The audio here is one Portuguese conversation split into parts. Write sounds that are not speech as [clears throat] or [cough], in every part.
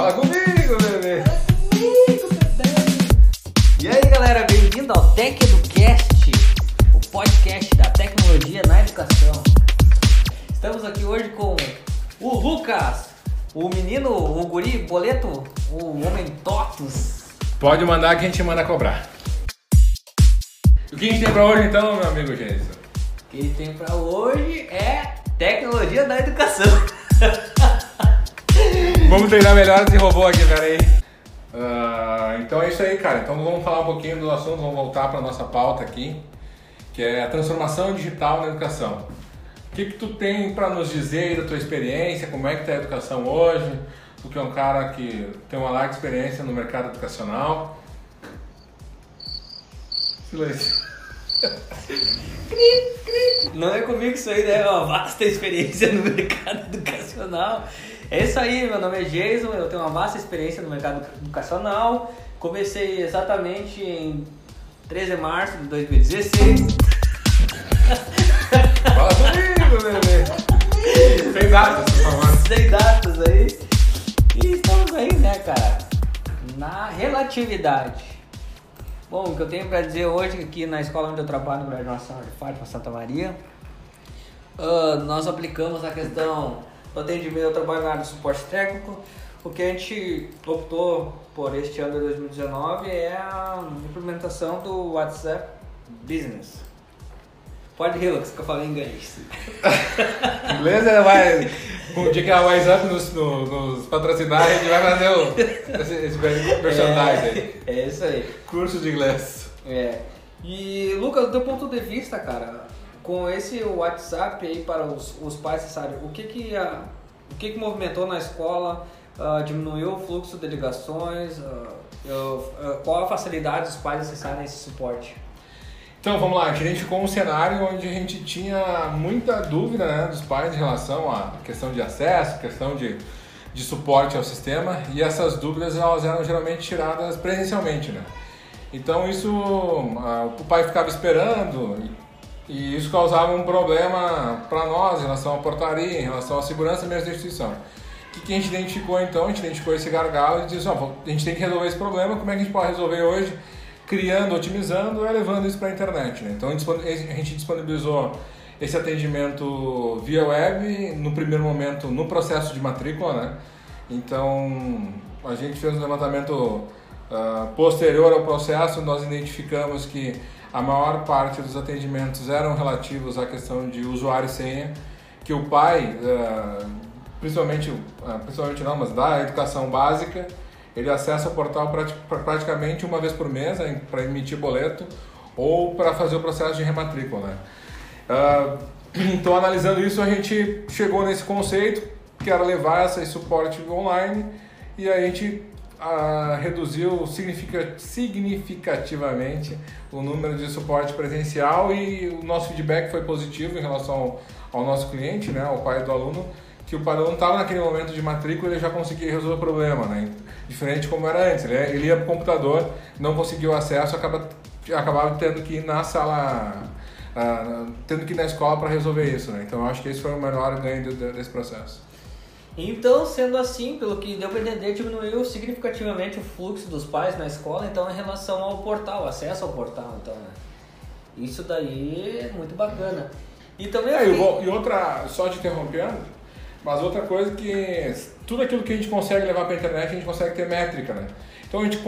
Fala comigo, bebê! E aí galera, bem-vindo ao Tech Educast, o podcast da tecnologia na educação. Estamos aqui hoje com o Lucas, o menino, o guri, boleto, o homem totos. Pode mandar que a gente manda cobrar. O que a gente tem pra hoje então, meu amigo Jason? O que tem pra hoje é tecnologia na educação. Vamos treinar melhor esse robô aqui, peraí. Ah, então é isso aí, cara. Então vamos falar um pouquinho do assunto, vamos voltar para nossa pauta aqui, que é a transformação digital na educação. O que, que tu tem para nos dizer da tua experiência? Como é que tá a educação hoje? Tu que é um cara que tem uma larga experiência no mercado educacional. Silêncio. Não é comigo isso aí, né? É uma vasta experiência no mercado educacional. É isso aí, meu nome é Jason, eu tenho uma vasta experiência no mercado educacional. Comecei exatamente em 13 de março de 2016. Fala comigo, bebê. Sem datas, por favor. Sem datas aí. E estamos aí, né, cara? Na relatividade. Bom, o que eu tenho para dizer hoje aqui na escola onde eu trabalho, no Graduação de Fátima Santa Maria, uh, nós aplicamos a questão do atendimento ao trabalho na área de suporte técnico. O que a gente optou por este ano de 2019 é a implementação do WhatsApp Business. Pode rir, Lucas, que eu falei inglês. [laughs] Inglês é vai. Um dia que a WhatsApp nos, nos, nos patrocinar, a gente vai fazer o, esse, esse merchandising aí. É, é isso aí. Curso de inglês. É. E Lucas, do teu ponto de vista, cara, com esse WhatsApp aí para os, os pais, sabe, o que que, a, o que que movimentou na escola, uh, diminuiu o fluxo de ligações, uh, uh, qual a facilidade dos pais acessarem esse suporte? Então vamos lá, a gente ficou um cenário onde a gente tinha muita dúvida né, dos pais em relação à questão de acesso, questão de, de suporte ao sistema e essas dúvidas elas eram geralmente tiradas presencialmente. Né? Então isso, o pai ficava esperando e isso causava um problema para nós em relação à portaria, em relação à segurança mesmo da instituição. O que, que a gente identificou então? A gente identificou esse gargalo e disse, ó, a gente tem que resolver esse problema, como é que a gente pode resolver hoje? Criando, otimizando, é levando isso para a internet. Né? Então a gente disponibilizou esse atendimento via web no primeiro momento no processo de matrícula, né? Então a gente fez um levantamento uh, posterior ao processo, nós identificamos que a maior parte dos atendimentos eram relativos à questão de usuário e senha, que o pai, uh, principalmente, uh, principalmente não, mas da educação básica, ele acessa o portal praticamente uma vez por mês para emitir boleto ou para fazer o processo de rematrícula. Né? Uh, [clears throat] então, analisando isso, a gente chegou nesse conceito que era levar esse suporte online e a gente uh, reduziu significativamente o número de suporte presencial e o nosso feedback foi positivo em relação ao, ao nosso cliente, né, ao pai do aluno, que o aluno estava naquele momento de matrícula e ele já conseguia resolver o problema. Né? diferente como era antes. Ele, ele ia para o computador, não conseguiu acesso, acaba, acabava tendo que ir na sala, uh, tendo que ir na escola para resolver isso. Né? Então eu acho que esse foi o melhor ganho desse processo. Então, sendo assim, pelo que deu para entender, diminuiu significativamente o fluxo dos pais na escola, então em relação ao portal, acesso ao portal, então, né? Isso daí é muito bacana. E também é, e outra, só te interrompendo, mas outra coisa que tudo aquilo que a gente consegue levar para a internet, a gente consegue ter métrica, né? Então a gente,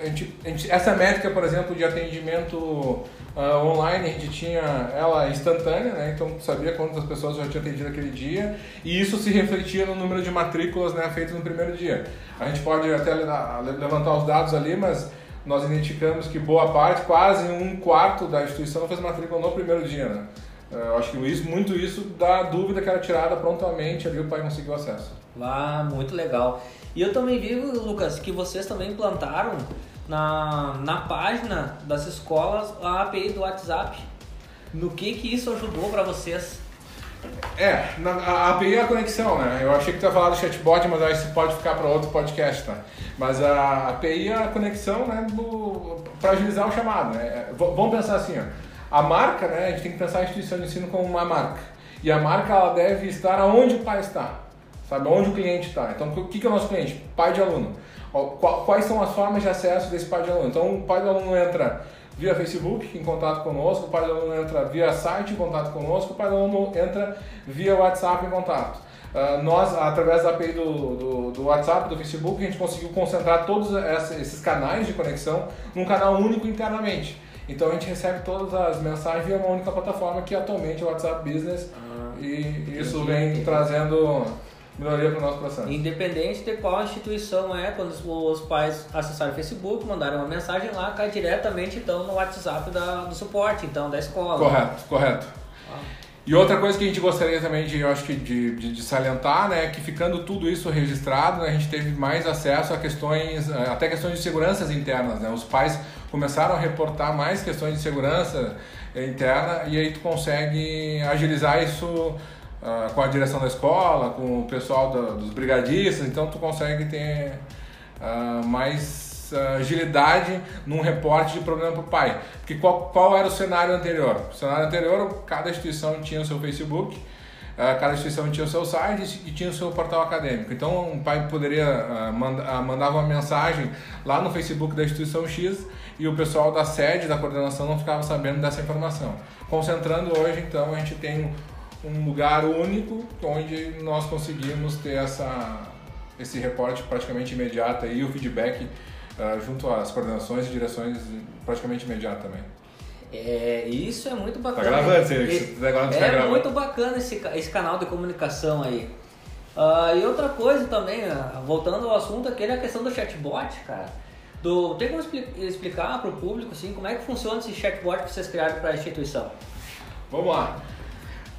a gente, a gente essa métrica, por exemplo, de atendimento uh, online, a gente tinha ela instantânea, né? Então sabia quantas pessoas já tinha atendido aquele dia e isso se refletia no número de matrículas né, feitas no primeiro dia. A gente pode até levantar os dados ali, mas nós identificamos que boa parte, quase um quarto da instituição fez matrícula no primeiro dia, né? Eu acho que isso, muito isso da dúvida que era tirada prontamente ali o pai conseguiu acesso. Ah, muito legal. E eu também vi, Lucas, que vocês também implantaram na, na página das escolas a API do WhatsApp. No que que isso ajudou para vocês? É, na, a API é a conexão, né? Eu achei que tu ia falar do chatbot, mas acho que pode ficar para outro podcast, tá? Mas a API é a conexão, né, para agilizar o chamado, né? É, vamos pensar assim, ó. A marca, né, a gente tem que pensar a instituição de ensino como uma marca. E a marca, ela deve estar aonde o pai está sabe onde o cliente está. Então, o que, que é o nosso cliente? Pai de aluno. Quais são as formas de acesso desse pai de aluno? Então, o pai do aluno entra via Facebook em contato conosco, o pai do aluno entra via site em contato conosco, o pai do aluno entra via WhatsApp em contato. Uh, nós, através da API do, do, do, WhatsApp, do Facebook, a gente conseguiu concentrar todos esses canais de conexão num canal único internamente. Então a gente recebe todas as mensagens via uma única plataforma que atualmente é o WhatsApp Business ah, e isso vem trazendo melhoria para o nosso processo. Independente de qual instituição é, quando os pais acessarem o Facebook, mandarem uma mensagem lá, cai diretamente então no WhatsApp da, do suporte, então, da escola. Correto, correto. Ah. E outra coisa que a gente gostaria também de, eu acho que de, de, de salientar, né, é que ficando tudo isso registrado, né, a gente teve mais acesso a questões, eh, até questões de seguranças internas, né, os pais começaram a reportar mais questões de segurança interna e aí tu consegue agilizar isso uh, com a direção da escola, com o pessoal dos brigadistas, então tu consegue ter uh, mais agilidade num reporte de problema para o pai. Porque qual, qual era o cenário anterior? O cenário anterior, cada instituição tinha o seu Facebook, eh, cada instituição tinha o seu site e tinha o seu portal acadêmico. Então, um pai poderia manda, mandar uma mensagem lá no Facebook da instituição X e o pessoal da sede, da coordenação, não ficava sabendo dessa informação. Concentrando hoje, então, a gente tem um lugar único onde nós conseguimos ter essa, esse reporte praticamente imediato e o feedback uh, junto às coordenações e direções praticamente imediato também. É, isso é muito bacana. Tá gravando, você, agora tá É muito bacana esse, esse canal de comunicação aí. Uh, e outra coisa também, uh, voltando ao assunto, aquele é a questão do chatbot, cara. Do, tem como explicar para o público assim, como é que funciona esse chatbot que vocês criaram para a instituição? Vamos lá.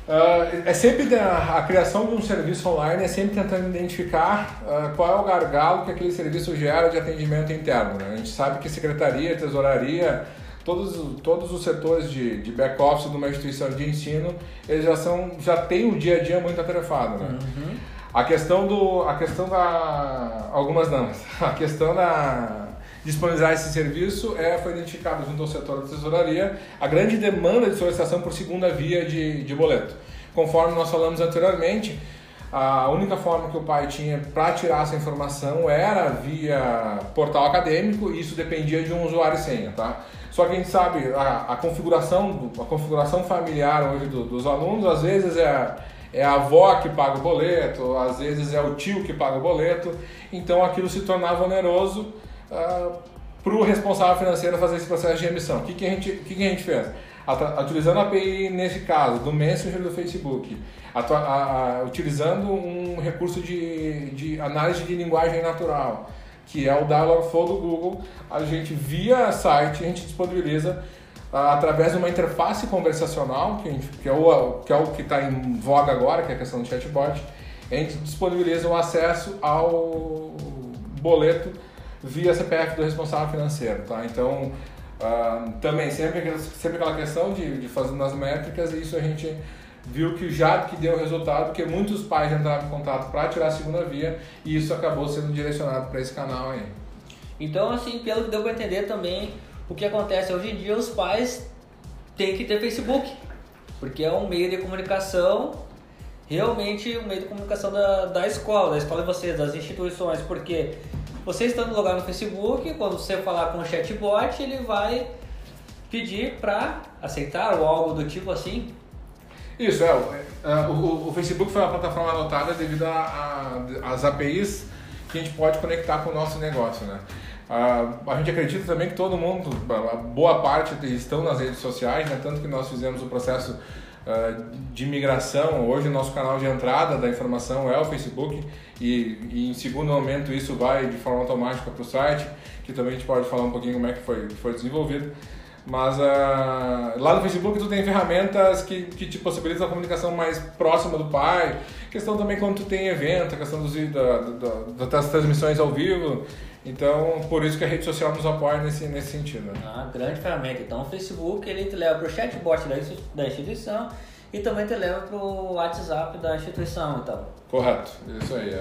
Uh, é sempre a, a, criação de um serviço online é sempre tentando identificar uh, qual é o gargalo que aquele serviço gera de atendimento interno. Né? A gente sabe que secretaria, tesouraria, todos, todos os setores de, de back-office de uma instituição de ensino, eles já, são, já têm o dia a dia muito atarefado. Né? Uhum. A questão do. A questão da. Algumas não. [laughs] A questão da disponibilizar esse serviço é, foi identificado junto ao setor da tesouraria a grande demanda de solicitação por segunda via de, de boleto. Conforme nós falamos anteriormente, a única forma que o pai tinha para tirar essa informação era via portal acadêmico e isso dependia de um usuário e senha, tá? Só que a gente sabe a, a configuração, a configuração familiar hoje do, dos alunos, às vezes é, é a avó que paga o boleto, às vezes é o tio que paga o boleto, então aquilo se tornava oneroso uh, para o responsável financeiro fazer esse processo de emissão. O que, que, a, gente, que, que a gente fez? utilizando a API, nesse caso, do Messenger do Facebook, utilizando um recurso de, de análise de linguagem natural, que é o Dialogflow do Google, a gente, via site, a gente disponibiliza através de uma interface conversacional, que, gente, que é o que é está em voga agora, que é a questão do chatbot, a gente disponibiliza o acesso ao boleto via CPF do responsável financeiro, tá? Então, uh, também sempre, sempre aquela questão de, de fazer nas métricas, e isso a gente viu que já que deu resultado, porque muitos pais entraram em contato para tirar a segunda via, e isso acabou sendo direcionado para esse canal aí. Então, assim, pelo que deu para entender também, o que acontece hoje em dia, os pais têm que ter Facebook, porque é um meio de comunicação realmente o um meio de comunicação da, da escola, da escola de vocês, das instituições, porque você estando logado no Facebook, quando você falar com o chatbot, ele vai pedir para aceitar ou algo do tipo assim? Isso, é. é o, o, Facebook foi uma plataforma adotada devido às APIs que a gente pode conectar com o nosso negócio, né? a gente acredita também que todo mundo, boa parte estão nas redes sociais, né? tanto que nós fizemos o processo ah, de migração. Hoje o nosso canal de entrada da informação é o Facebook e, e em segundo momento isso vai de forma automática para o site, que também a gente pode falar um pouquinho como é que foi, foi desenvolvido. Mas uh, lá no Facebook tu tem ferramentas que, que te possibilitam a comunicação mais próxima do pai. Questão também quando tu tem evento, a questão dos, da, da, das transmissões ao vivo. Então, por isso que a rede social nos apoia nesse, nesse sentido. Ah, grande ferramenta. Então, o Facebook ele te leva para o chatbot da instituição e também te leva para o WhatsApp da instituição, então. Correto, isso aí.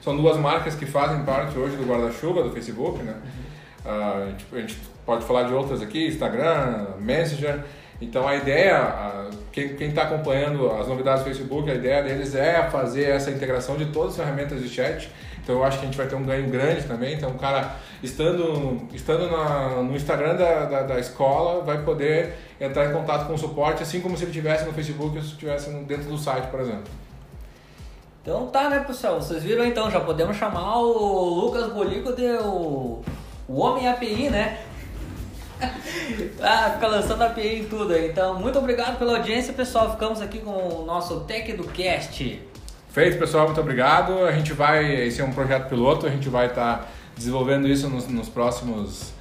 são duas marcas que fazem parte hoje do guarda-chuva do Facebook, né? Uhum. A, gente, a, gente, pode falar de outras aqui, Instagram, Messenger. Então, a ideia quem está acompanhando as novidades do Facebook, a ideia deles é fazer essa integração de todas as ferramentas de chat. Então eu acho que a gente vai ter um ganho grande também. Então o cara, estando, estando na, no Instagram da, da, da, escola, vai poder entrar em contato com o suporte, assim como se ele estivesse no Facebook se estivesse dentro do site, por exemplo. Então tá, né, pessoal? Vocês viram então, já podemos chamar o Lucas Bolico de o, o Homem API, né? [laughs] ah, fica lançando API em tudo aí. Então, muito obrigado pela audiência, pessoal. Ficamos aqui com o nosso Tech do Cast. Feito, pessoal, muito obrigado. A gente vai, esse é um projeto piloto, a gente vai estar tá desenvolvendo isso nos, nos próximos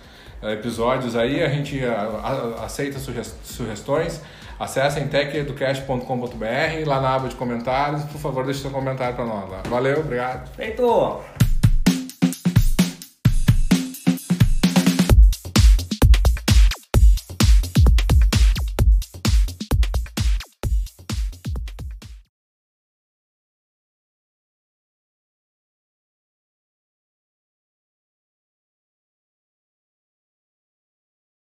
eh, episódios aí. A gente a, aceita sugestões. Acessem techeducast.com.br, lá na aba de comentários. Por favor, deixe seu comentário para nós. Valeu, obrigado. Feito!